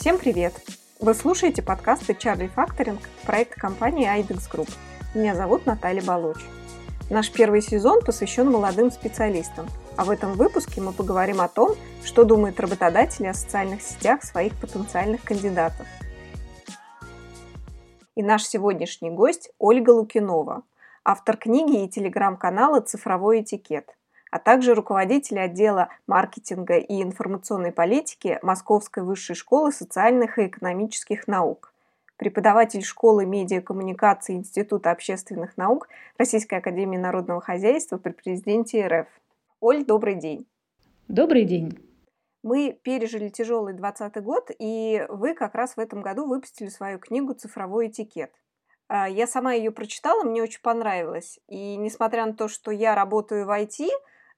Всем привет! Вы слушаете подкасты Charlie Факторинг, проект компании IDEX Group. Меня зовут Наталья Балуч. Наш первый сезон посвящен молодым специалистам, а в этом выпуске мы поговорим о том, что думают работодатели о социальных сетях своих потенциальных кандидатов. И наш сегодняшний гость Ольга Лукинова, автор книги и телеграм-канала «Цифровой этикет», а также руководитель отдела маркетинга и информационной политики Московской высшей школы социальных и экономических наук, преподаватель школы медиакоммуникации Института общественных наук Российской академии народного хозяйства при президенте РФ. Оль, добрый день. Добрый день. Мы пережили тяжелый 20 год, и вы как раз в этом году выпустили свою книгу «Цифровой этикет». А, я сама ее прочитала, мне очень понравилось. И несмотря на то, что я работаю в IT,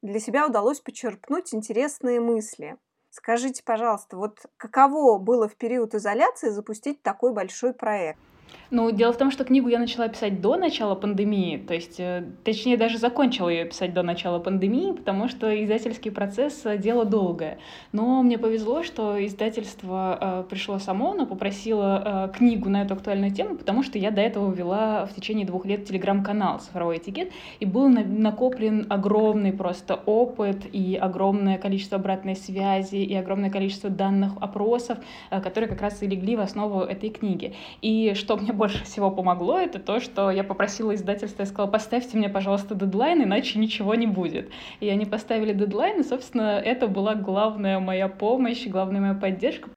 для себя удалось почерпнуть интересные мысли. Скажите, пожалуйста, вот каково было в период изоляции запустить такой большой проект? Ну, дело в том, что книгу я начала писать до начала пандемии, то есть, э, точнее, даже закончила ее писать до начала пандемии, потому что издательский процесс э, — дело долгое. Но мне повезло, что издательство э, пришло само, но попросило э, книгу на эту актуальную тему, потому что я до этого вела в течение двух лет телеграм-канал «Цифровой этикет», и был на накоплен огромный просто опыт и огромное количество обратной связи, и огромное количество данных, опросов, э, которые как раз и легли в основу этой книги. И что мне больше всего помогло, это то, что я попросила издательство, я сказала, поставьте мне, пожалуйста, дедлайн, иначе ничего не будет. И они поставили дедлайн, и, собственно, это была главная моя помощь, главная моя поддержка.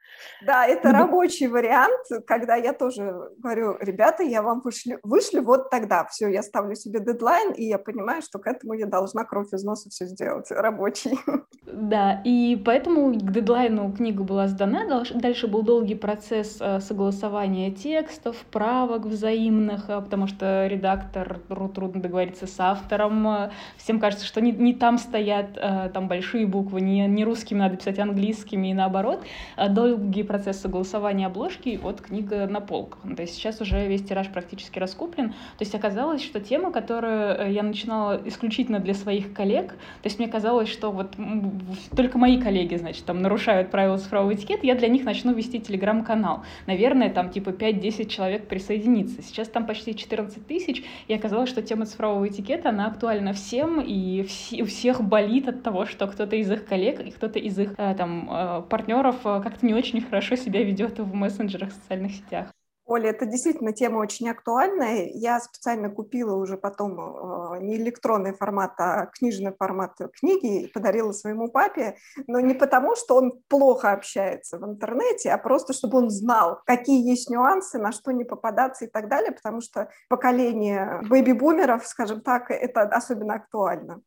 Да, это рабочий вариант, когда я тоже говорю, ребята, я вам вышлю, вышлю вот тогда. Все, я ставлю себе дедлайн, и я понимаю, что к этому я должна кровь из носа все сделать, рабочий. Да, и поэтому к дедлайну книга была сдана. Дальше был долгий процесс э, согласования текстов, правок взаимных, э, потому что редактор трудно договориться с автором. Э, всем кажется, что не, не там стоят там большие буквы, не, не русскими надо писать английскими и наоборот. Долгий процесс согласования обложки, и вот книга на полках. Ну, то есть сейчас уже весь тираж практически раскуплен. То есть оказалось, что тема, которую я начинала исключительно для своих коллег, то есть мне казалось, что вот только мои коллеги, значит, там нарушают правила цифрового этикета, я для них начну вести телеграм-канал. Наверное, там типа 5-10 человек присоединится. Сейчас там почти 14 тысяч, и оказалось, что тема цифрового этикета, она актуальна всем, и вс- у всех болит от того, что кто-то из их коллег и кто-то из их э, там э, партнеров э, как-то не очень хорошо себя ведет в мессенджерах, в социальных сетях. Оля, это действительно тема очень актуальная. Я специально купила уже потом э, не электронный формат, а книжный формат книги и подарила своему папе, но не потому, что он плохо общается в интернете, а просто, чтобы он знал, какие есть нюансы, на что не попадаться и так далее, потому что поколение бэби-бумеров, скажем так, это особенно актуально.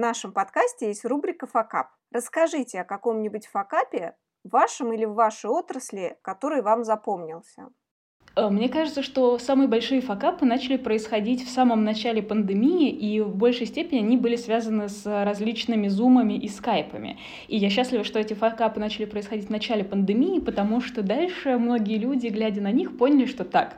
Нашем подкасте есть рубрика «Факап». Расскажите о каком-нибудь факапе, вашем или в вашей отрасли, который вам запомнился. Э, мне кажется, что самые большие факапы начали происходить в самом начале пандемии, и в большей степени они были связаны с различными зумами и скайпами. И я счастлива, что эти факапы начали происходить в начале пандемии, потому что дальше многие люди, глядя на них, поняли, что так,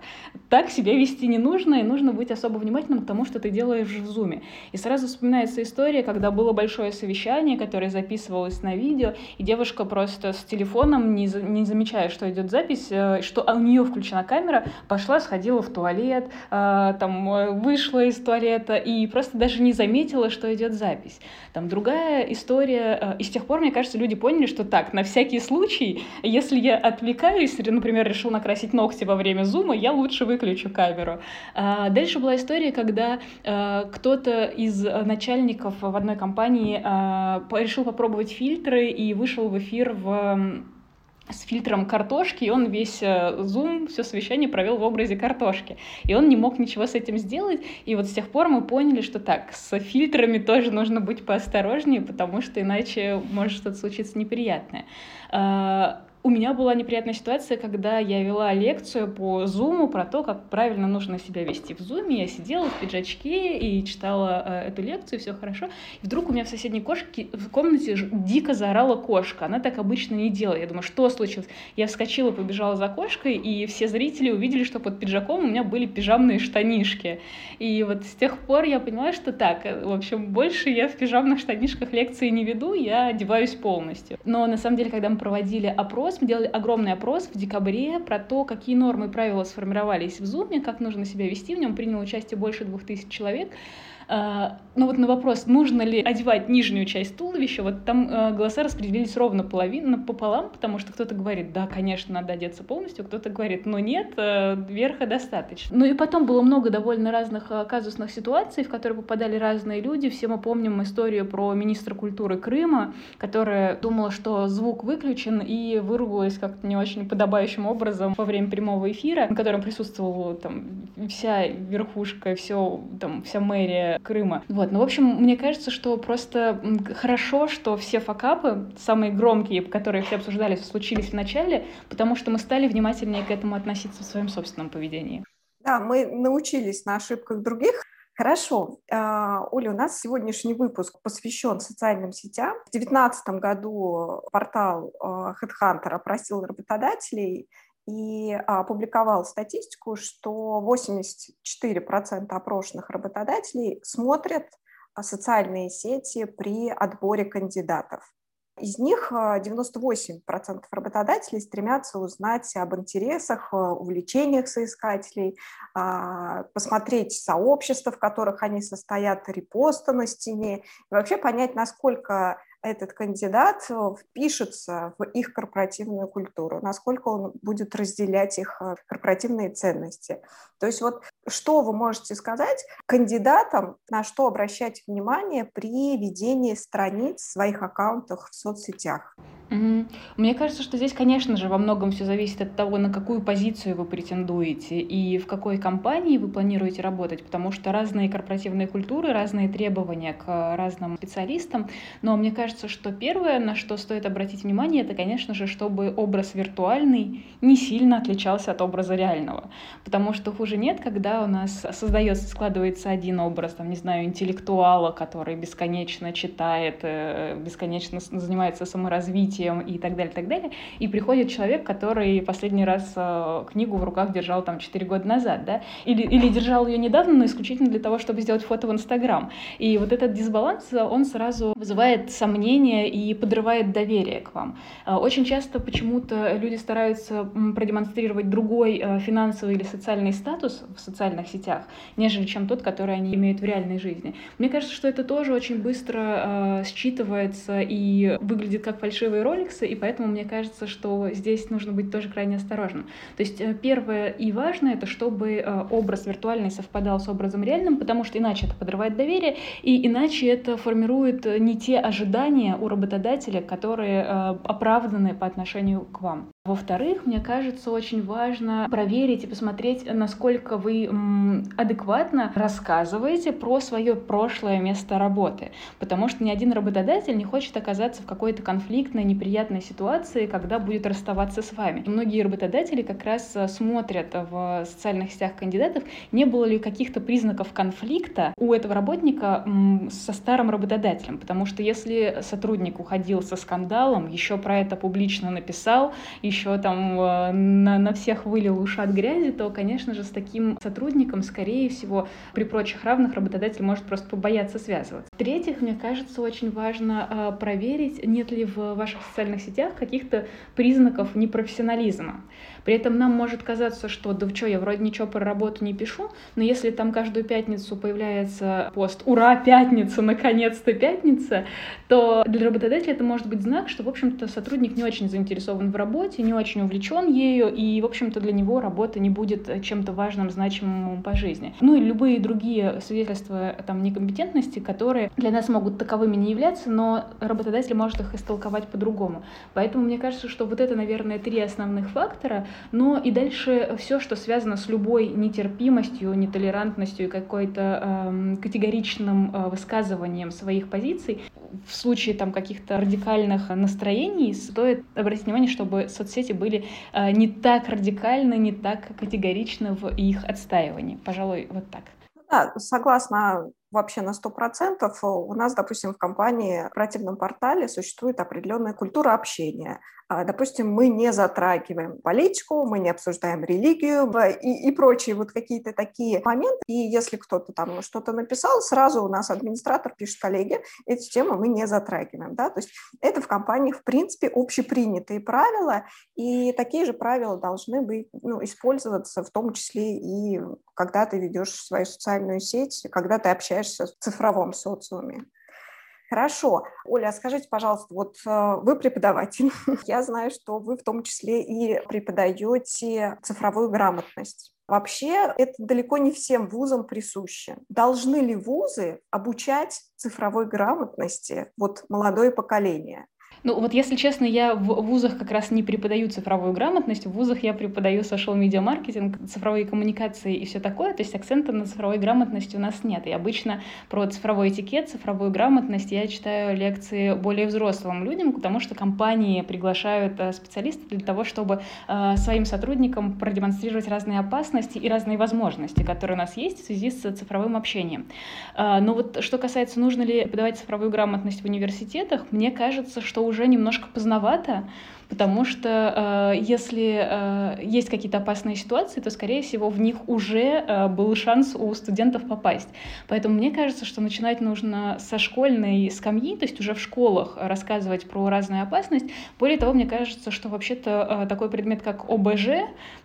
так себя вести не нужно, и нужно быть особо внимательным к тому, что ты делаешь в зуме. И сразу вспоминается история, когда было большое совещание, которое записывалось на видео, и девушка просто с телефоном, не, не замечая, что идет запись, э, что у нее включена камера, камера, пошла, сходила в туалет, э, там, э, вышла из туалета и просто даже не заметила, что идет запись. Там другая история, э, и с тех пор, мне кажется, люди поняли, что так, на всякий случай, если я отвлекаюсь, например, решил накрасить ногти во время зума, я лучше выключу камеру. А дальше была история, когда э, кто-то из начальников в одной компании э, решил попробовать фильтры и вышел в эфир в с фильтром картошки, и он весь зум, э, все совещание провел в образе картошки. И он не мог ничего с этим сделать. И вот с тех пор мы поняли, что так, с фильтрами тоже нужно быть поосторожнее, потому что иначе может что-то случиться неприятное. У меня была неприятная ситуация, когда я вела лекцию по Zoom про то, как правильно нужно себя вести в Zoom. Я сидела в пиджачке и читала э, эту лекцию, все хорошо. И вдруг у меня в соседней кошке, в комнате дико заорала кошка. Она так обычно не делает. Я думаю, что случилось? Я вскочила, побежала за кошкой, и все зрители увидели, что под пиджаком у меня были пижамные штанишки. И вот с тех пор я поняла, что так, э, в общем, больше я в пижамных штанишках лекции не веду, я одеваюсь полностью. Но на самом деле, когда мы проводили опрос, мы делали огромный опрос в декабре про то, какие нормы и правила сформировались в Zoom, как нужно себя вести. В нем приняло участие больше двух тысяч человек. А, ну вот на вопрос, нужно ли одевать нижнюю часть туловища, вот там э, голоса распределились ровно половину, пополам, потому что кто-то говорит, да, конечно, надо одеться полностью, кто-то говорит, ну нет, э, верха достаточно. Ну и потом было много довольно разных э, казусных ситуаций, в которые попадали разные люди. Все мы помним историю про министра культуры Крыма, которая думала, что звук выключен и выругалась как-то не очень подобающим образом во время прямого эфира, на котором присутствовала там вся верхушка, все, там, вся мэрия Крыма. Вот, ну, в общем, мне кажется, что просто хорошо, что все факапы, самые громкие, которые все обсуждали, случились в начале, потому что мы стали внимательнее к этому относиться в своем собственном поведении. Да, мы научились на ошибках других. Хорошо. А, Оля, у нас сегодняшний выпуск посвящен социальным сетям. В 2019 году портал а, HeadHunter опросил работодателей и а, опубликовал статистику, что 84% опрошенных работодателей смотрят а, социальные сети при отборе кандидатов. Из них 98% а, работодателей стремятся узнать об интересах, увлечениях соискателей, посмотреть сообщества, в которых они состоят, репосты на стене, и вообще понять, насколько этот кандидат э, впишется в их корпоративную культуру, насколько он будет разделять их э, корпоративные ценности. То есть вот что вы можете сказать кандидатам, на что обращать внимание при ведении страниц в своих аккаунтах в соцсетях? Мне кажется, что здесь, конечно же, во многом все зависит от того, на какую позицию вы претендуете и в какой компании вы планируете работать, потому что разные корпоративные культуры, разные требования к разным специалистам. Но мне кажется, что первое, на что стоит обратить внимание, это, конечно же, чтобы образ виртуальный не сильно отличался от образа реального. Потому что хуже нет, когда у нас создается, складывается один образ, там, не знаю, интеллектуала, который бесконечно читает, э, бесконечно занимается саморазвитием, и так далее, так далее. И приходит человек, который последний раз э, книгу в руках держал там 4 года назад, да, или, или держал ее недавно, но исключительно для того, чтобы сделать фото в Инстаграм. И вот этот дисбаланс, он сразу вызывает сомнения и подрывает доверие к вам. Э, очень часто почему-то люди стараются продемонстрировать другой э, финансовый или социальный статус в социальных сетях, нежели чем тот, который они имеют в реальной жизни. Мне кажется, что это тоже очень быстро считывается и выглядит как фальшивый роликсы, и поэтому мне кажется, что здесь нужно быть тоже крайне осторожным. То есть э, первое и важное — это чтобы э, образ виртуальный совпадал с образом реальным, потому что иначе это подрывает доверие, и иначе это формирует э, не те ожидания у работодателя, которые оправданы по отношению к вам. Во-вторых, мне кажется, очень важно проверить и посмотреть, насколько вы адекватно рассказываете про свое прошлое место работы. Потому что ни один работодатель не хочет оказаться в какой-то конфликтной, неприятной ситуации, когда будет расставаться с вами. Многие работодатели как раз э, смотрят в социальных сетях кандидатов, не было ли каких-то признаков конфликта у этого работника со старым работодателем. Потому что если сотрудник уходил со скандалом, еще про это публично написал, еще там э, на, на всех вылил ушат грязи, то, конечно же, с таким сотрудником, скорее всего, при прочих равных работодатель может просто побояться связываться. В-третьих, мне кажется, очень важно э, проверить, нет ли в ваших социальных сетях каких-то признаков непрофессионализма. При этом нам может казаться, что да что, я вроде ничего про работу не пишу, но если там каждую пятницу появляется пост «Ура, пятница, наконец-то пятница», то для работодателя это может быть знак, что, в общем-то, сотрудник не очень заинтересован в работе, не очень увлечен ею, и, в общем-то, для него работа не будет чем-то важным, значимым по жизни. Ну и любые другие свидетельства там некомпетентности, которые для нас могут таковыми не являться, но работодатель может их истолковать по-другому. Поэтому мне кажется, что вот это, наверное, три основных фактора, но и дальше все, что связано с любой нетерпимостью, нетолерантностью и какой-то э, категоричным э, высказыванием своих позиций, в случае там каких-то радикальных настроений стоит обратить внимание, чтобы соцсети были э, не так радикальны, не так категоричны в их отстаивании. Пожалуй, вот так. Да, согласна вообще на 100%. У нас, допустим, в компании, в оперативном портале существует определенная культура общения. А, допустим, мы не затрагиваем политику, мы не обсуждаем религию и, и прочие вот какие-то такие моменты. И если кто-то там что-то написал, сразу у нас администратор пишет коллеги, эти темы мы не затрагиваем. Да? То есть это в компании, в принципе, общепринятые правила, и такие же правила должны быть, ну, использоваться в том числе и когда ты ведешь свою социальную сеть, когда ты общаешься в цифровом социуме. Хорошо. Оля, а скажите, пожалуйста, вот э, вы преподаватель. Я знаю, что вы в том числе и преподаете цифровую грамотность. Вообще, это далеко не всем вузам присуще. Должны ли вузы обучать цифровой грамотности вот молодое поколение? Ну, вот если честно, я в вузах как раз не преподаю цифровую грамотность, в вузах я преподаю social media маркетинг, цифровые коммуникации и все такое, то есть акцента на цифровой грамотности у нас нет. И обычно про цифровой этикет, цифровую грамотность я читаю лекции более взрослым людям, потому что компании приглашают э, специалистов для того, чтобы э, своим сотрудникам продемонстрировать разные опасности и разные возможности, которые у нас есть в связи с цифровым общением. Э, но вот что касается, нужно ли преподавать цифровую грамотность в университетах, мне кажется, что уже немножко поздновато, потому что э, если э, есть какие-то опасные ситуации, то, скорее всего, в них уже э, был шанс у студентов попасть. Поэтому мне кажется, что начинать нужно со школьной скамьи, то есть уже в школах рассказывать про разную опасность. Более того, мне кажется, что вообще-то э, такой предмет, как ОБЖ,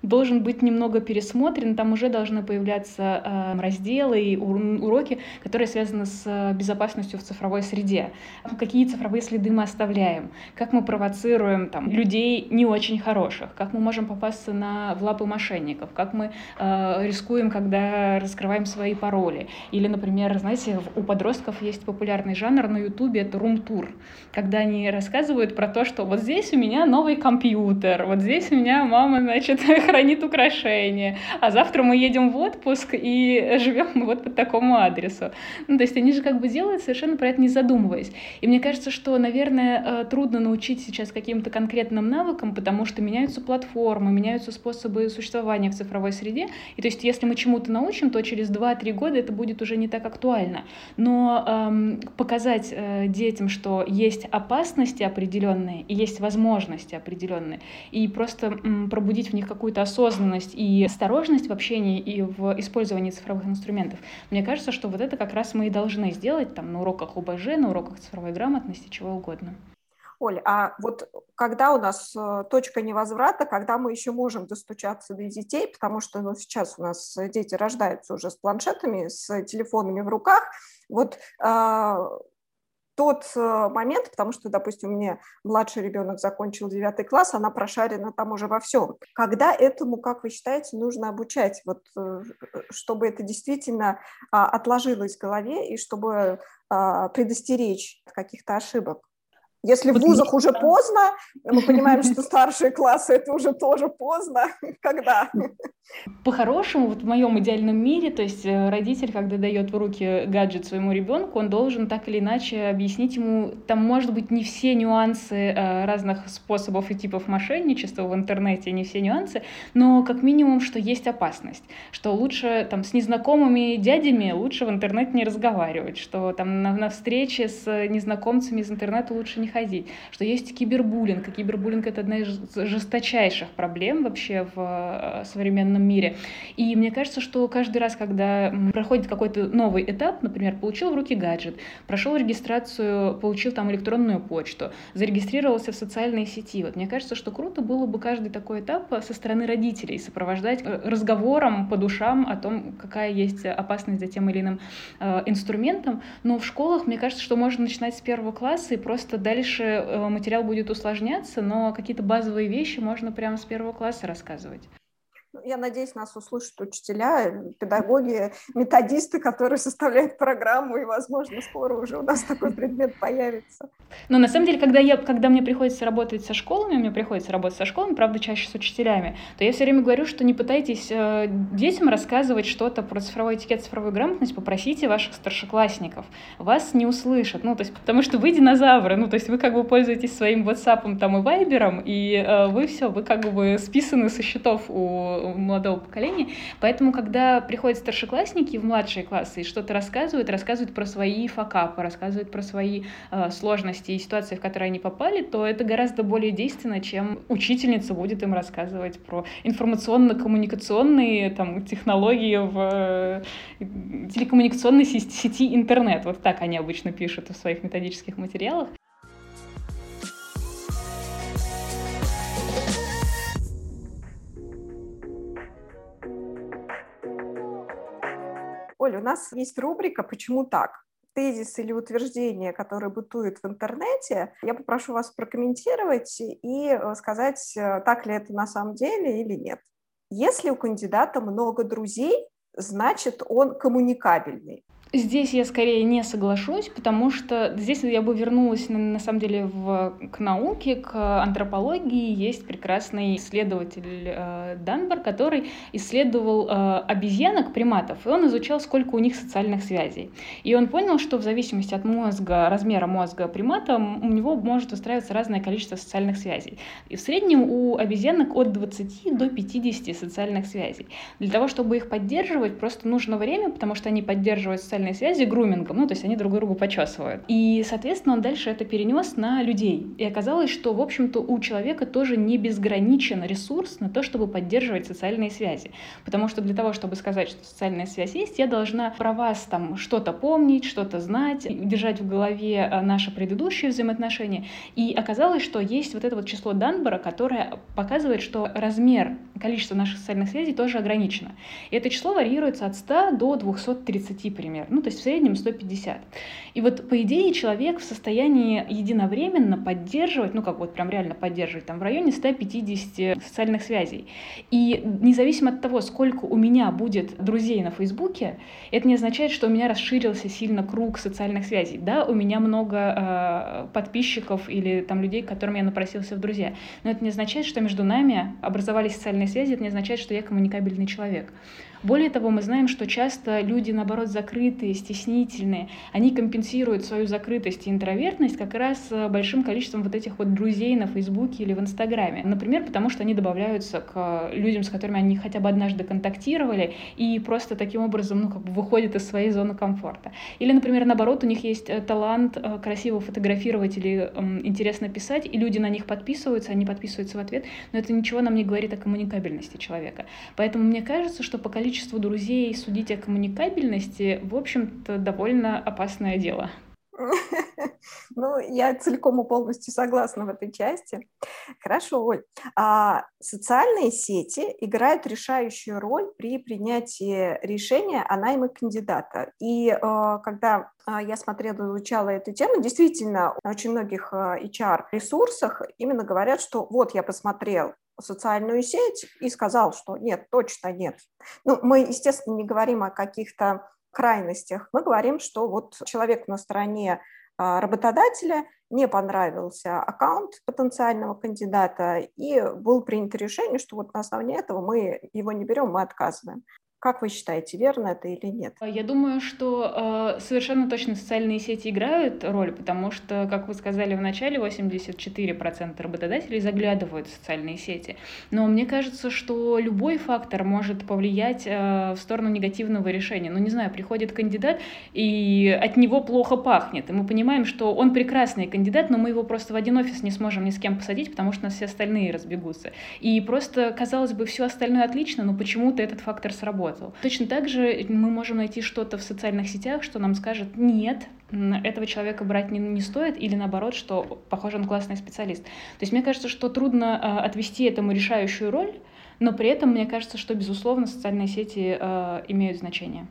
должен быть немного пересмотрен, там уже должны появляться э, разделы и уроки, которые связаны с безопасностью в цифровой среде. Какие цифровые следы мы оставляем, как мы провоцируем там, людей не очень хороших, как мы можем попасться на, в лапы мошенников, как мы э, рискуем, когда раскрываем свои пароли. Или, например, знаете, у подростков есть популярный жанр на Ютубе, это рум-тур, когда они рассказывают про то, что вот здесь у меня новый компьютер, вот здесь у меня мама, значит, хранит украшения, а завтра мы едем в отпуск и живем вот по такому адресу. Ну, то есть они же как бы делают совершенно про это не задумываясь. И мне кажется, что, наверное, э, трудно научить сейчас каким-то конкретным конкретным навыкам, потому что меняются платформы, меняются способы существования в цифровой среде. И то есть, если мы чему-то научим, то через 2-3 года это будет уже не так актуально. Но эм, показать э, детям, что есть опасности определенные и есть возможности определенные, и просто м, пробудить в них какую-то осознанность и осторожность в общении и в использовании цифровых инструментов, мне кажется, что вот это как раз мы и должны сделать там на уроках ОБЖ, на уроках цифровой грамотности, чего угодно. Оль, а вот когда у нас э, точка невозврата, когда мы еще можем достучаться до детей, потому что ну, сейчас у нас дети рождаются уже с планшетами, с телефонами в руках, вот а, тот э, момент, потому что, допустим, у меня младший ребенок закончил девятый класс, она прошарена там уже во всем. Когда этому, как вы считаете, нужно обучать, вот, э, чтобы это действительно а, отложилось в голове и чтобы а, предостеречь от каких-то ошибок? Если в вузах уже поздно, мы понимаем, что старшие классы это уже тоже поздно. Когда? По-хорошему, вот в моем идеальном мире, то есть э, родитель, когда дает в руки гаджет своему ребенку, он должен так или иначе объяснить ему, там, может быть, не все нюансы э, разных способов и типов мошенничества в интернете, не все нюансы, но как минимум, что есть опасность, что лучше там с незнакомыми дядями лучше в интернете не разговаривать, что там на, на встрече с незнакомцами из интернета лучше не ходить, что есть кибербуллинг, и кибербуллинг — это одна из жесточайших проблем вообще в э, современном мире. И мне кажется, что каждый раз, когда проходит какой-то новый этап, например, получил в руки гаджет, прошел регистрацию, получил там электронную почту, зарегистрировался в социальной сети, вот мне кажется, что круто было бы каждый такой этап со стороны родителей сопровождать э, разговором по душам о том, какая есть опасность за тем или иным э, инструментом. Но в школах, мне кажется, что можно начинать с первого класса и просто дальше дальше э, материал будет усложняться, но какие-то базовые вещи можно прямо с первого класса рассказывать. Я надеюсь, нас услышат учителя, педагоги, методисты, которые составляют программу, и, возможно, скоро уже у нас такой предмет появится. Но на самом деле, когда, я, когда мне приходится работать со школами, мне приходится работать со школами, правда, чаще с учителями, то я все время говорю, что не пытайтесь э, детям рассказывать что-то про цифровой этикет, цифровую грамотность, попросите ваших старшеклассников. Вас не услышат, ну, то есть, потому что вы динозавры, ну, то есть вы как бы пользуетесь своим WhatsApp там и Viber, и э, вы все, вы как бы списаны со счетов у молодого поколения. Поэтому, когда приходят старшеклассники в младшие классы и что-то рассказывают, рассказывают про свои факапы, рассказывают про свои э, сложности и ситуации, в которые они попали, то это гораздо более действенно, чем учительница будет им рассказывать про информационно-коммуникационные там, технологии в э, телекоммуникационной сети интернет. Вот так они обычно пишут в своих методических материалах. Оля, у нас есть рубрика «Почему так?». Тезис или утверждение, которое бытует в интернете, я попрошу вас прокомментировать и э, сказать, э, так ли это на самом деле или нет. Если у кандидата много друзей, значит он коммуникабельный. Здесь я скорее не соглашусь, потому что здесь я бы вернулась на, на самом деле в, к науке, к антропологии. Есть прекрасный исследователь э, Данбар, который исследовал э, обезьянок, приматов, и он изучал, сколько у них социальных связей. И он понял, что в зависимости от мозга, размера мозга примата, у него может устраиваться разное количество социальных связей. И в среднем у обезьянок от 20 до 50 социальных связей. Для того, чтобы их поддерживать, просто нужно время, потому что они поддерживают социальные социальные связи грумингом, ну, то есть они друг другу почесывают. И, соответственно, он дальше это перенес на людей. И оказалось, что, в общем-то, у человека тоже не безграничен ресурс на то, чтобы поддерживать социальные связи. Потому что для того, чтобы сказать, что социальная связь есть, я должна про вас там что-то помнить, что-то знать, держать в голове э, наши предыдущие взаимоотношения. И оказалось, что есть вот это вот число Данбора, которое показывает, что размер, количество наших социальных связей тоже ограничено. И это число варьируется от 100 до 230 примерно ну, то есть в среднем 150. И вот, по идее, человек в состоянии единовременно поддерживать, ну, как вот прям реально поддерживать, там, в районе 150 социальных связей. И независимо от того, сколько у меня будет друзей на Фейсбуке, это не означает, что у меня расширился сильно круг социальных связей. Да, у меня много э, подписчиков или там людей, к которым я напросился в друзья. Но это не означает, что между нами образовались социальные связи, это не означает, что я коммуникабельный человек. Более того, мы знаем, что часто люди, наоборот, закрытые, стеснительные, они компенсируют свою закрытость и интровертность как раз э, большим количеством вот этих вот друзей на Фейсбуке или в Инстаграме. Например, потому что они добавляются к людям, с которыми они хотя бы однажды контактировали, и просто таким образом, ну, как бы выходят из своей зоны комфорта. Или, например, наоборот, у них есть э, талант э, красиво фотографировать или интересно писать, и люди на них подписываются, они подписываются в ответ, но это ничего нам не говорит о коммуникабельности человека. Поэтому мне кажется, что поколение количеству друзей судить о коммуникабельности, в общем-то, довольно опасное дело. Ну, я целиком и полностью согласна в этой части. Хорошо, Оль. А социальные сети играют решающую роль при принятии решения о найме кандидата. И э, когда э, я смотрела, изучала эту тему, действительно, на очень многих э, HR-ресурсах именно говорят, что вот я посмотрел, социальную сеть и сказал, что нет, точно нет. Ну, мы, естественно, не говорим о каких-то крайностях. Мы говорим, что вот человек на стороне а, работодателя не понравился аккаунт потенциального кандидата, и было принято решение, что вот на основании этого мы его не берем, мы отказываем. Как вы считаете, верно это или нет? Я думаю, что э, совершенно точно социальные сети играют роль, потому что, как вы сказали в начале, 84% работодателей заглядывают в социальные сети. Но мне кажется, что любой фактор может повлиять э, в сторону негативного решения. Ну, не знаю, приходит кандидат, и от него плохо пахнет. И мы понимаем, что он прекрасный кандидат, но мы его просто в один офис не сможем ни с кем посадить, потому что у нас все остальные разбегутся. И просто, казалось бы, все остальное отлично, но почему-то этот фактор сработал сработал. Точно так же мы можем найти что-то в социальных сетях, что нам скажет «нет», этого человека брать не, не стоит, или наоборот, что, похоже, он классный специалист. То есть мне кажется, что трудно э, отвести этому решающую роль, но при этом мне кажется, что, безусловно, социальные сети э, имеют значение.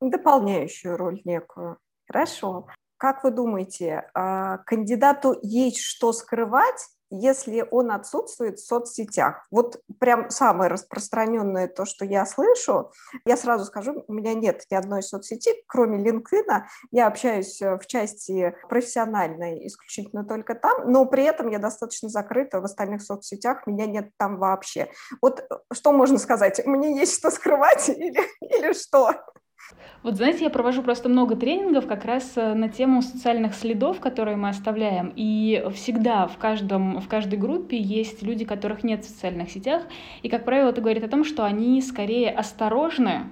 Дополняющую роль некую. Хорошо. Как вы думаете, э, кандидату есть что скрывать если он отсутствует в соцсетях. Вот прям самое распространенное то, что я слышу, я сразу скажу, у меня нет ни одной соцсети, кроме LinkedIn. Я общаюсь э, в части профессиональной исключительно только там, но при этом я достаточно закрыта в остальных соцсетях, меня нет там вообще. Вот что можно сказать? Мне есть что скрывать или, или что? Вот знаете, я провожу просто много тренингов как раз э, на тему социальных следов, которые мы оставляем. И всегда в, каждом, в каждой группе есть люди, которых нет в социальных сетях. И, как правило, это говорит о том, что они скорее осторожны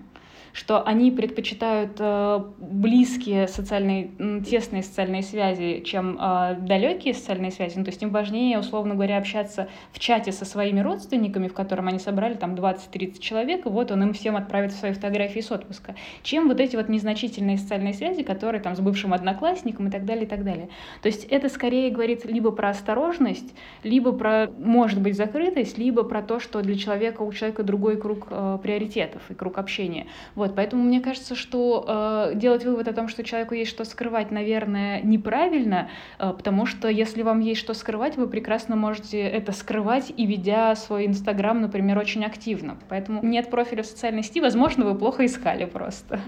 что они предпочитают э, близкие социальные, тесные социальные связи, чем э, далекие социальные связи. Ну, то есть им важнее, условно говоря, общаться в чате со своими родственниками, в котором они собрали там 20-30 человек, и вот он им всем отправит свои фотографии с отпуска, чем вот эти вот незначительные социальные связи, которые там с бывшим одноклассником и так далее, и так далее. То есть это скорее говорит либо про осторожность, либо про, может быть, закрытость, либо про то, что для человека у человека другой круг э, приоритетов и круг общения. Вот, вот, поэтому мне кажется, что э, делать вывод о том, что человеку есть что скрывать, наверное, неправильно, э, потому что если вам есть что скрывать, вы прекрасно можете это скрывать и ведя свой Инстаграм, например, очень активно. Поэтому нет профиля в социальной сети, возможно, вы плохо искали просто.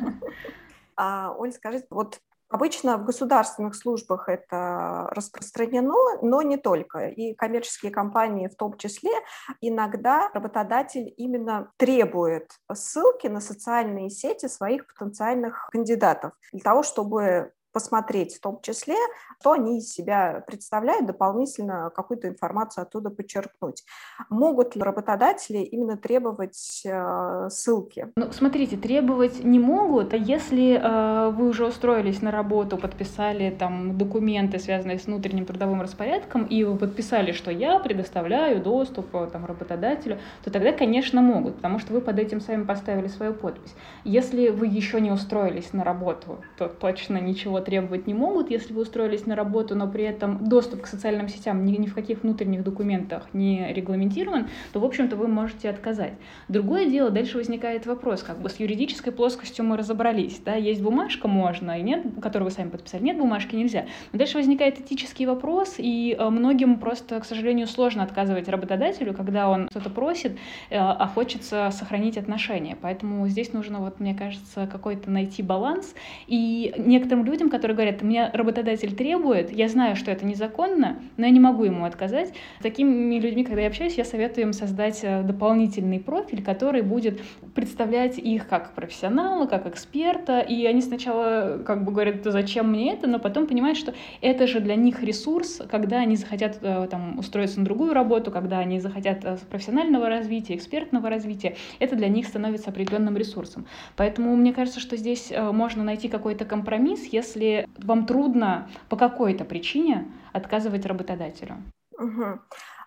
А, Оль, скажите, вот Обычно в государственных службах это распространено, но не только. И коммерческие компании в том числе иногда работодатель именно требует ссылки на социальные сети своих потенциальных кандидатов для того, чтобы посмотреть в том числе, что они из себя представляют, дополнительно какую-то информацию оттуда подчеркнуть. Могут ли работодатели именно требовать э, ссылки? Ну, смотрите, требовать не могут, а если э, вы уже устроились на работу, подписали там документы, связанные с внутренним трудовым распорядком, и вы подписали, что я предоставляю доступ э, там, работодателю, то тогда, конечно, могут, потому что вы под этим сами поставили свою подпись. Если вы еще не устроились на работу, то точно ничего требовать не могут, если вы устроились на работу, но при этом доступ к социальным сетям ни, ни в каких внутренних документах не регламентирован, то, в общем-то, вы можете отказать. Другое дело, дальше возникает вопрос, как бы с юридической плоскостью мы разобрались, да, есть бумажка, можно, и нет, которую вы сами подписали, нет бумажки, нельзя. Но дальше возникает этический вопрос, и э, многим просто, к сожалению, сложно отказывать работодателю, когда он что-то просит, э, а хочется сохранить отношения. Поэтому здесь нужно, вот, мне кажется, какой-то найти баланс. И некоторым людям, которые говорят, меня работодатель требует, я знаю, что это незаконно, но я не могу ему отказать. С такими людьми, когда я общаюсь, я советую им создать э, дополнительный профиль, который будет представлять их как профессионала, как эксперта, и они сначала как бы говорят, зачем мне это, но потом понимают, что это же для них ресурс, когда они захотят э, там, устроиться на другую работу, когда они захотят э, профессионального развития, экспертного развития, это для них становится определенным ресурсом. Поэтому мне кажется, что здесь можно найти какой-то компромисс, если если вам трудно по какой-то причине отказывать работодателю. Угу.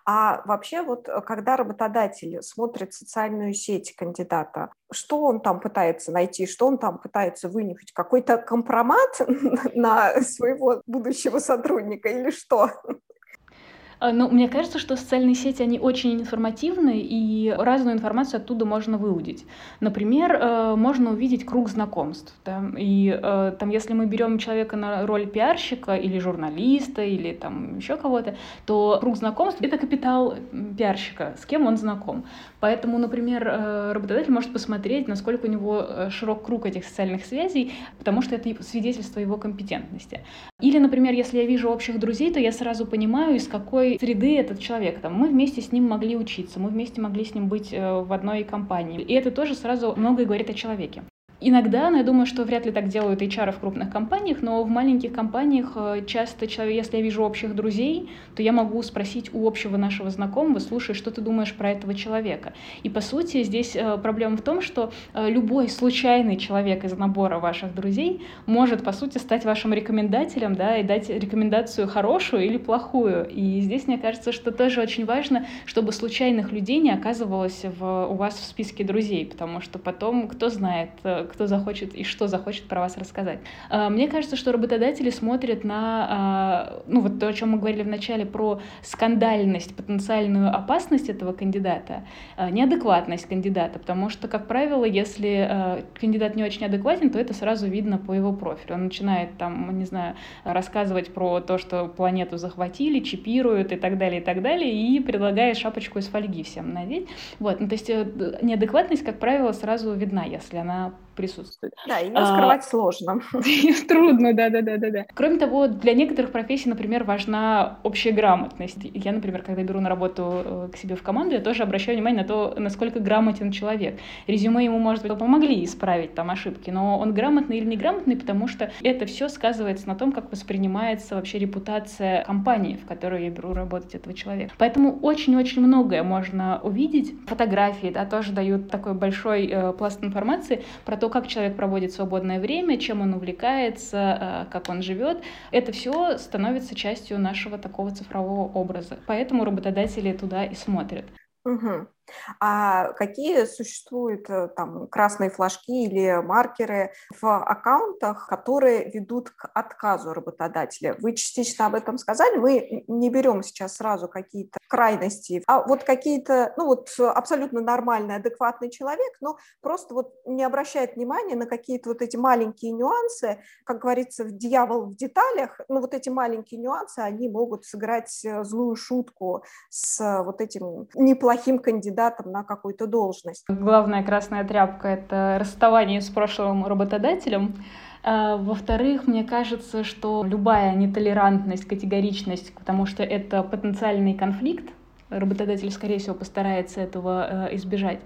А вообще вот э, когда работодатель смотрит социальную сеть кандидата, что он там пытается найти, что он там пытается вынюхать? Какой-то компромат на своего будущего сотрудника или что? А, ну, мне кажется, что социальные сети, они очень информативны, и разную информацию оттуда можно выудить. Например, э, можно увидеть круг знакомств. Да? И э, там, если мы берем человека на роль пиарщика или журналиста, или там еще кого-то, то круг знакомств — это капитал пиарщика, с кем он знаком. Поэтому, например, э, работодатель может посмотреть, насколько у него широк круг этих социальных связей, потому что это свидетельство его компетентности. Или, например, если я вижу общих друзей, то я сразу понимаю, из какой среды этот человек. Там, мы вместе с ним могли учиться, мы вместе могли с ним быть э, в одной компании. И это тоже сразу многое говорит о человеке. Иногда, но я думаю, что вряд ли так делают HR в крупных компаниях, но в маленьких компаниях э, часто человек, если я вижу общих друзей, то я могу спросить у общего нашего знакомого, слушай, что ты думаешь про этого человека? И по сути здесь э, проблема в том, что э, любой случайный человек из набора ваших друзей может по сути стать вашим рекомендателем, да, и дать рекомендацию хорошую или плохую. И здесь мне кажется, что тоже очень важно, чтобы случайных людей не оказывалось в, у вас в списке друзей, потому что потом, кто знает, кто захочет и что захочет про вас рассказать. А, мне кажется, что работодатели смотрят на, а, ну вот то, о чем мы говорили в начале, про скандальность, потенциальную опасность этого кандидата, а, неадекватность кандидата, потому что, как правило, если кандидат не очень адекватен, то это сразу видно по его профилю. Он начинает там, не знаю, рассказывать про то, что планету захватили, чипируют и так далее, и так далее, и предлагает шапочку из фольги всем надеть. Вот, ну, то есть э, неадекватность, как правило, сразу видна, если она присутствует. Да, ее а, скрывать а, сложно. Трудно, да, да, да, да, да. Кроме того, для некоторых профессий, например, важна общая грамотность. Я, например, когда беру на работу э, к себе в команду, я тоже обращаю внимание на то, насколько грамотен человек. Резюме ему, может быть, помогли исправить там ошибки, но он грамотный или неграмотный, потому что это все сказывается на том, как воспринимается вообще репутация компании, в которой я беру работать этого человека. Поэтому очень-очень многое можно увидеть. Фотографии, да, тоже дают такой большой э, пласт информации про то, то, как человек проводит свободное время, чем он увлекается, э, как он живет, это все становится частью нашего такого цифрового образа. Поэтому работодатели туда и смотрят. Угу. А какие существуют э, там красные флажки или маркеры в аккаунтах, которые ведут к отказу работодателя? Вы частично об этом сказали. Мы не берем сейчас сразу какие-то крайности, а вот какие-то, ну вот абсолютно нормальный, адекватный человек, но просто вот не обращает внимания на какие-то вот эти маленькие нюансы, как говорится, в дьявол в деталях, ну вот эти маленькие нюансы, они могут сыграть э, злую шутку с вот этим неплохим кандидатом кандидатом на какую-то должность. Главная красная тряпка — это расставание с прошлым работодателем. А, во-вторых, мне кажется, что любая нетолерантность, категоричность, потому что это потенциальный конфликт, работодатель, скорее всего, постарается этого э, избежать.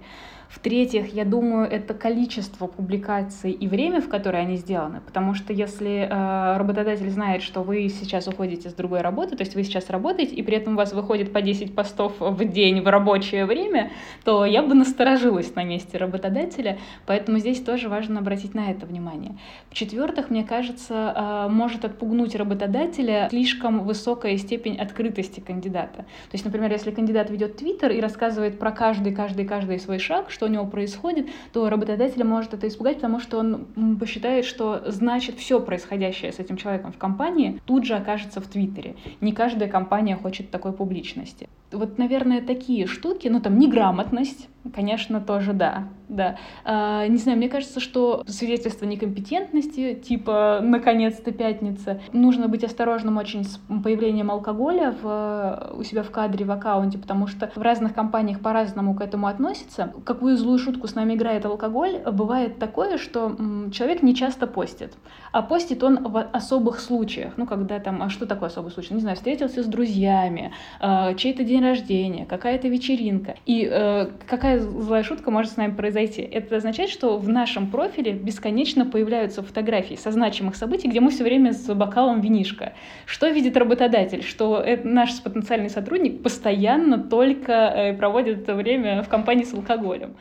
В-третьих, я думаю, это количество публикаций и время, в которое они сделаны. Потому что если э, работодатель знает, что вы сейчас уходите с другой работы, то есть вы сейчас работаете, и при этом у вас выходит по 10 постов в день в рабочее время, то я бы насторожилась на месте работодателя. Поэтому здесь тоже важно обратить на это внимание. В-четвертых, мне кажется, э, может отпугнуть работодателя слишком высокая степень открытости кандидата. То есть, например, если кандидат ведет твиттер и рассказывает про каждый, каждый, каждый свой шаг, что у него происходит, то работодателя может это испугать, потому что он посчитает, что значит все происходящее с этим человеком в компании тут же окажется в Твиттере. Не каждая компания хочет такой публичности. Вот, наверное, такие штуки, ну там неграмотность, Конечно, тоже да, да. А, не знаю, мне кажется, что свидетельство некомпетентности, типа «наконец-то пятница», нужно быть осторожным очень с появлением алкоголя в, у себя в кадре, в аккаунте, потому что в разных компаниях по-разному к этому относятся. Какую злую шутку с нами играет алкоголь, бывает такое, что человек не часто постит, а постит он в особых случаях, ну, когда там, а что такое особый случай? Не знаю, встретился с друзьями, а, чей-то день рождения, какая-то вечеринка, и э, какая злая шутка может с нами произойти? Это означает, что в нашем профиле бесконечно появляются фотографии со значимых событий, где мы все время с бокалом винишка. Что видит работодатель? Что наш потенциальный сотрудник постоянно только э, проводит это время в компании с алкоголем.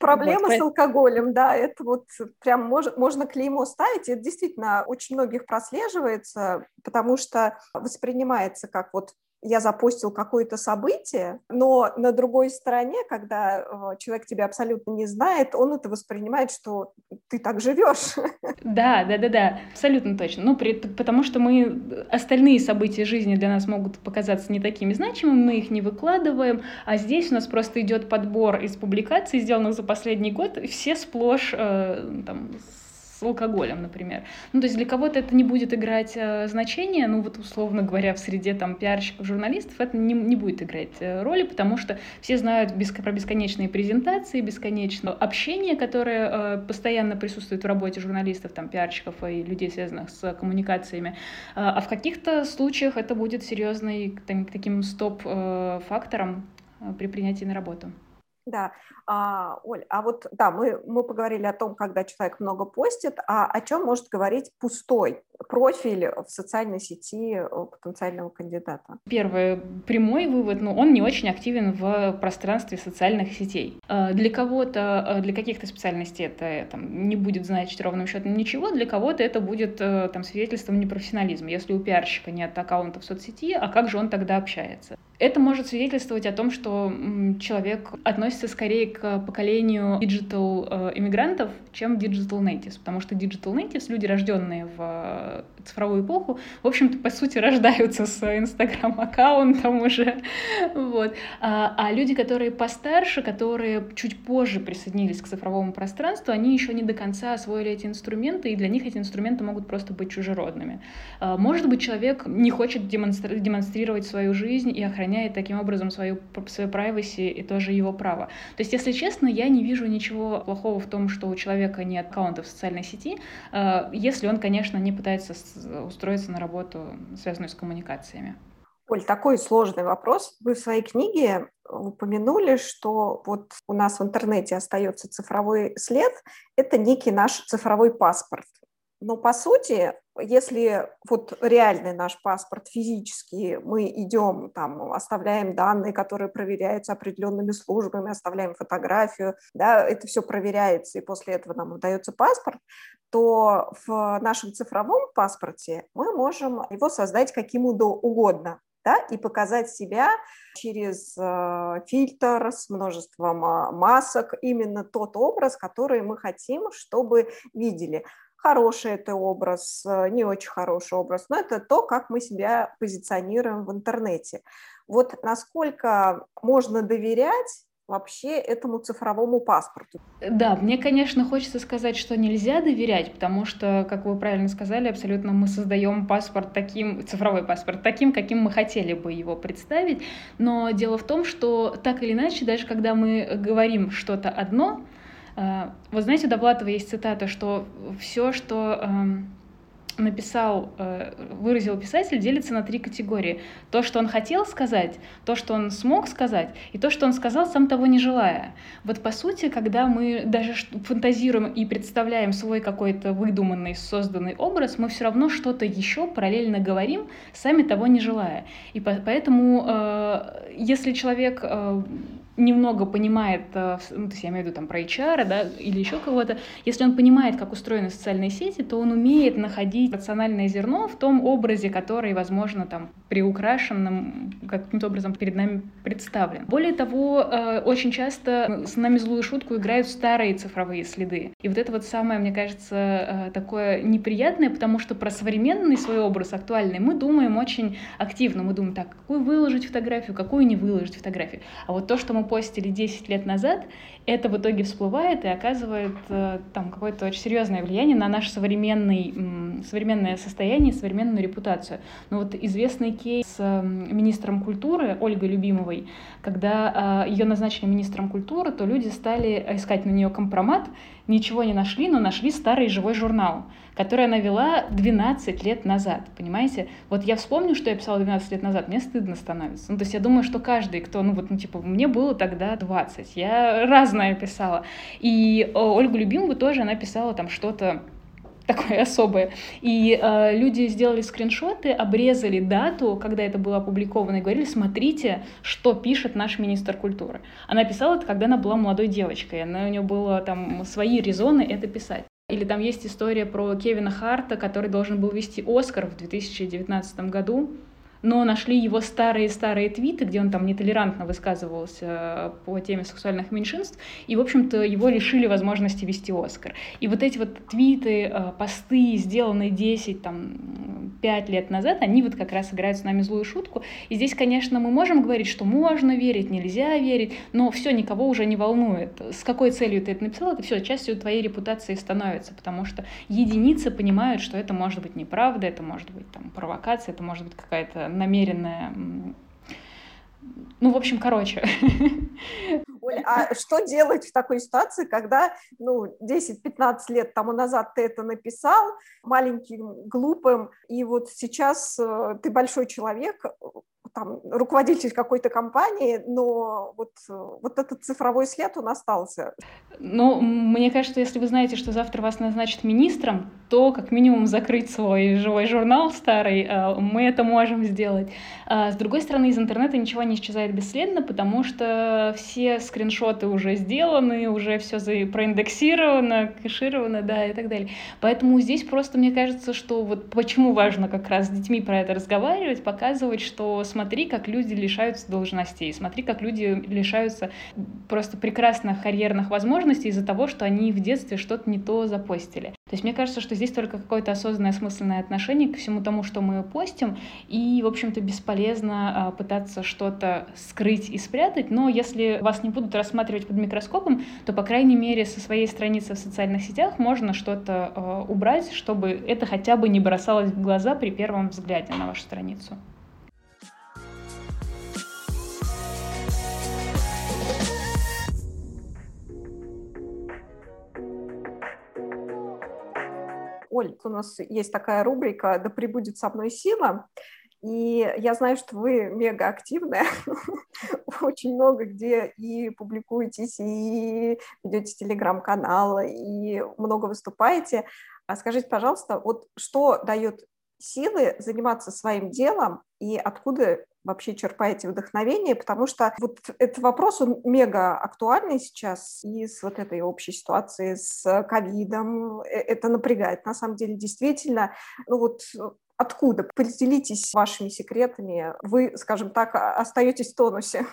Проблема вот. с алкоголем, да, это вот прям мож, можно клеймо ставить, и это действительно очень многих прослеживается, потому что воспринимается как вот я запустил какое-то событие, но на другой стороне, когда э, человек тебя абсолютно не знает, он это воспринимает, что ты так живешь. Да, да, да, да, абсолютно точно. Ну, при, потому что мы остальные события жизни для нас могут показаться не такими значимыми, мы их не выкладываем, а здесь у нас просто идет подбор из публикаций, сделанных за последний год, все сплошь э, там, с алкоголем, например. Ну, то есть для кого-то это не будет играть э, значение, ну, вот условно говоря, в среде там пиарщиков, журналистов это не, не будет играть э, роли, потому что все знают без, про бесконечные презентации, бесконечное общение, которое э, постоянно присутствует в работе журналистов, там, пиарщиков и людей, связанных с коммуникациями. Э, а в каких-то случаях это будет серьезным таким стоп-фактором э, при принятии на работу. Да, а, Оль, а вот да, мы, мы поговорили о том, когда человек много постит, а о чем может говорить пустой профиль в социальной сети потенциального кандидата? Первый прямой вывод, ну, он не очень активен в пространстве социальных сетей. А, для кого-то, а, для каких-то специальностей это там, не будет значить ровным счетом ничего, для кого-то это будет э, там, свидетельством непрофессионализма. Если у пиарщика нет аккаунта в соцсети, а как же он тогда общается? Это может свидетельствовать о том, что человек относится скорее к поколению digital э, иммигрантов, чем digital natives, потому что digital natives, люди, рожденные в цифровую эпоху, в общем-то, по сути, рождаются с Инстаграм-аккаунтом уже, вот. А, а люди, которые постарше, которые чуть позже присоединились к цифровому пространству, они еще не до конца освоили эти инструменты, и для них эти инструменты могут просто быть чужеродными. А, может быть, человек не хочет демонстри- демонстрировать свою жизнь и охраняет таким образом свою, свою privacy, и тоже его право. То есть, если честно, я не вижу ничего плохого в том, что у человека нет аккаунта в социальной сети, а, если он, конечно, не пытается устроиться на работу, связанную с коммуникациями. Оль, такой сложный вопрос. Вы в своей книге упомянули, что вот у нас в интернете остается цифровой след. Это некий наш цифровой паспорт. Но по сути, если вот реальный наш паспорт физический, мы идем, там, оставляем данные, которые проверяются определенными службами, оставляем фотографию, да, это все проверяется, и после этого нам выдается паспорт, то в нашем цифровом паспорте мы можем его создать каким угодно да, и показать себя через э, фильтр с множеством э, масок, именно тот образ, который мы хотим, чтобы видели. Хороший это образ, э, не очень хороший образ, но это то, как мы себя позиционируем в интернете. Вот насколько можно доверять вообще этому цифровому паспорту. Да, мне, конечно, хочется сказать, что нельзя доверять, потому что, как вы правильно сказали, абсолютно мы создаем паспорт таким, цифровой паспорт таким, каким мы хотели бы его представить. Но дело в том, что так или иначе, даже когда мы говорим что-то одно, э, вот знаете, у Довлатова есть цитата, что все, что эм, написал, э, выразил писатель, делится на три категории. То, что он хотел сказать, то, что он смог сказать, и то, что он сказал, сам того не желая. Вот по сути, когда мы даже фантазируем и представляем свой какой-то выдуманный, созданный образ, мы все равно что-то еще параллельно говорим, сами того не желая. И поэтому, э, если человек э, немного понимает, э, ну, то есть я имею в виду там про HR, да, или еще кого-то, если он понимает, как устроены социальные сети, то он умеет находить рациональное зерно в том образе, который, возможно, там приукрашенным каким-то образом перед нами представлен. Более того, э, очень часто с нами злую шутку играют старые цифровые следы. И вот это вот самое, мне кажется, э, такое неприятное, потому что про современный свой образ, актуальный, мы думаем очень активно. Мы думаем, так, какую выложить фотографию, какую не выложить фотографию. А вот то, что мы постили 10 лет назад, это в итоге всплывает и оказывает э, там какое-то очень серьезное влияние на наше современный, современное состояние, современную репутацию. Ну вот известный кейс с министром культуры Ольгой Любимовой, когда э, ее назначили министром культуры, то люди стали искать на нее компромат, ничего не нашли, но нашли старый живой журнал, который она вела 12 лет назад, понимаете? Вот я вспомню, что я писала 12 лет назад, мне стыдно становится. Ну, то есть я думаю, что каждый, кто, ну вот, ну, типа, мне было тогда 20, я разное писала. И Ольгу Любимову тоже она писала там что-то такое особое. И э, люди сделали скриншоты, обрезали дату, когда это было опубликовано, и говорили, смотрите, что пишет наш министр культуры. Она писала это, когда она была молодой девочкой, она, у нее было там свои резоны это писать. Или там есть история про Кевина Харта, который должен был вести Оскар в 2019 году но нашли его старые-старые твиты, где он там нетолерантно высказывался э, по теме сексуальных меньшинств, и, в общем-то, его лишили возможности вести Оскар. И вот эти вот твиты, э, посты, сделанные 10, там, 5 лет назад, они вот как раз играют с нами злую шутку. И здесь, конечно, мы можем говорить, что можно верить, нельзя верить, но все никого уже не волнует. С какой целью ты это написал, это все частью твоей репутации становится, потому что единицы понимают, что это может быть неправда, это может быть там провокация, это может быть какая-то намеренное ну, в общем, короче. Оля, а что делать в такой ситуации, когда, ну, 10-15 лет тому назад ты это написал, маленьким, глупым, и вот сейчас э, ты большой человек, там, руководитель какой-то компании, но вот, вот этот цифровой след он остался. Ну, мне кажется, если вы знаете, что завтра вас назначат министром, то как минимум закрыть свой живой журнал старый, э, мы это можем сделать. А с другой стороны, из интернета ничего не исчезает бесследно, потому что все скриншоты уже сделаны, уже все проиндексировано, кэшировано, да, и так далее. Поэтому здесь просто мне кажется, что вот почему важно как раз с детьми про это разговаривать, показывать, что, смотрите, смотри, как люди лишаются должностей, смотри, как люди лишаются просто прекрасных карьерных возможностей из-за того, что они в детстве что-то не то запостили. То есть мне кажется, что здесь только какое-то осознанное, осмысленное отношение к всему тому, что мы постим, и, в общем-то, бесполезно а, пытаться что-то скрыть и спрятать, но если вас не будут рассматривать под микроскопом, то, по крайней мере, со своей страницы в социальных сетях можно что-то э, убрать, чтобы это хотя бы не бросалось в глаза при первом взгляде на вашу страницу. Оль, у нас есть такая рубрика «Да прибудет со мной сила». И я знаю, что вы мега активная, очень много где и публикуетесь, и ведете телеграм-канал, и много выступаете. А скажите, пожалуйста, вот что дает силы заниматься своим делом и откуда вообще черпаете вдохновение, потому что вот этот вопрос, он мега актуальный сейчас и с вот этой общей ситуацией с ковидом, э, это напрягает. На самом деле, действительно, ну вот Откуда? Поделитесь вашими секретами. Вы, скажем так, остаетесь в тонусе.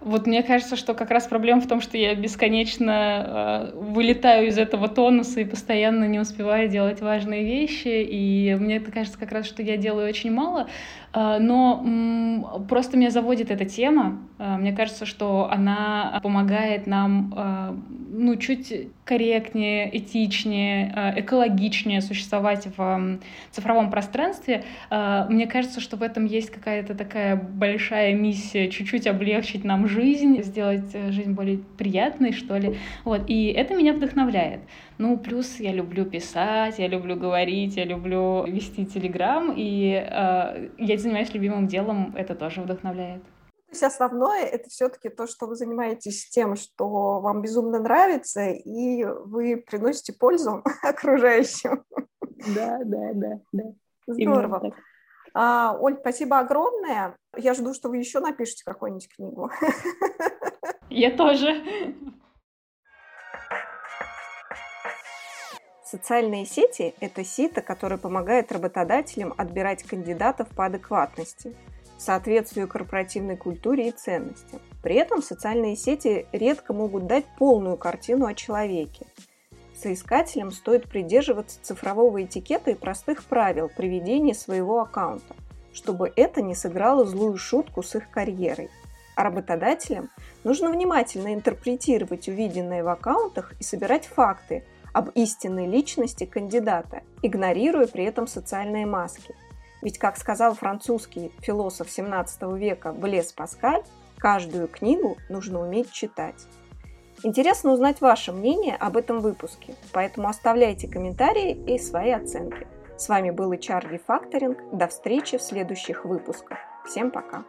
Вот мне кажется, что как раз проблема в том, что я бесконечно э, вылетаю из этого тонуса и постоянно не успеваю делать важные вещи. И мне это кажется как раз, что я делаю очень мало. Э, но просто меня заводит эта тема. Э, мне кажется, что она помогает нам э, ну, чуть корректнее, этичнее, экологичнее существовать в цифровом пространстве. Мне кажется, что в этом есть какая-то такая большая миссия чуть-чуть облегчить нам жизнь, сделать жизнь более приятной, что ли. Вот. И это меня вдохновляет. Ну, плюс я люблю писать, я люблю говорить, я люблю вести телеграм, и э, я занимаюсь любимым делом, это тоже вдохновляет. То есть основное это все-таки то, что вы занимаетесь тем, что вам безумно нравится, и вы приносите пользу окружающим. Да, да, да, да. Здорово. А, Оль, спасибо огромное. Я жду, что вы еще напишете какую-нибудь книгу. Я тоже. Социальные сети – это сито, которое помогает работодателям отбирать кандидатов по адекватности – соответствию корпоративной культуре и ценностям. При этом социальные сети редко могут дать полную картину о человеке. Соискателям стоит придерживаться цифрового этикета и простых правил при ведении своего аккаунта, чтобы это не сыграло злую шутку с их карьерой. А работодателям нужно внимательно интерпретировать увиденное в аккаунтах и собирать факты об истинной личности кандидата, игнорируя при этом социальные маски – ведь, как сказал французский философ 17 века Блес Паскаль, каждую книгу нужно уметь читать. Интересно узнать ваше мнение об этом выпуске, поэтому оставляйте комментарии и свои оценки. С вами был HR Refactoring. До встречи в следующих выпусках. Всем пока!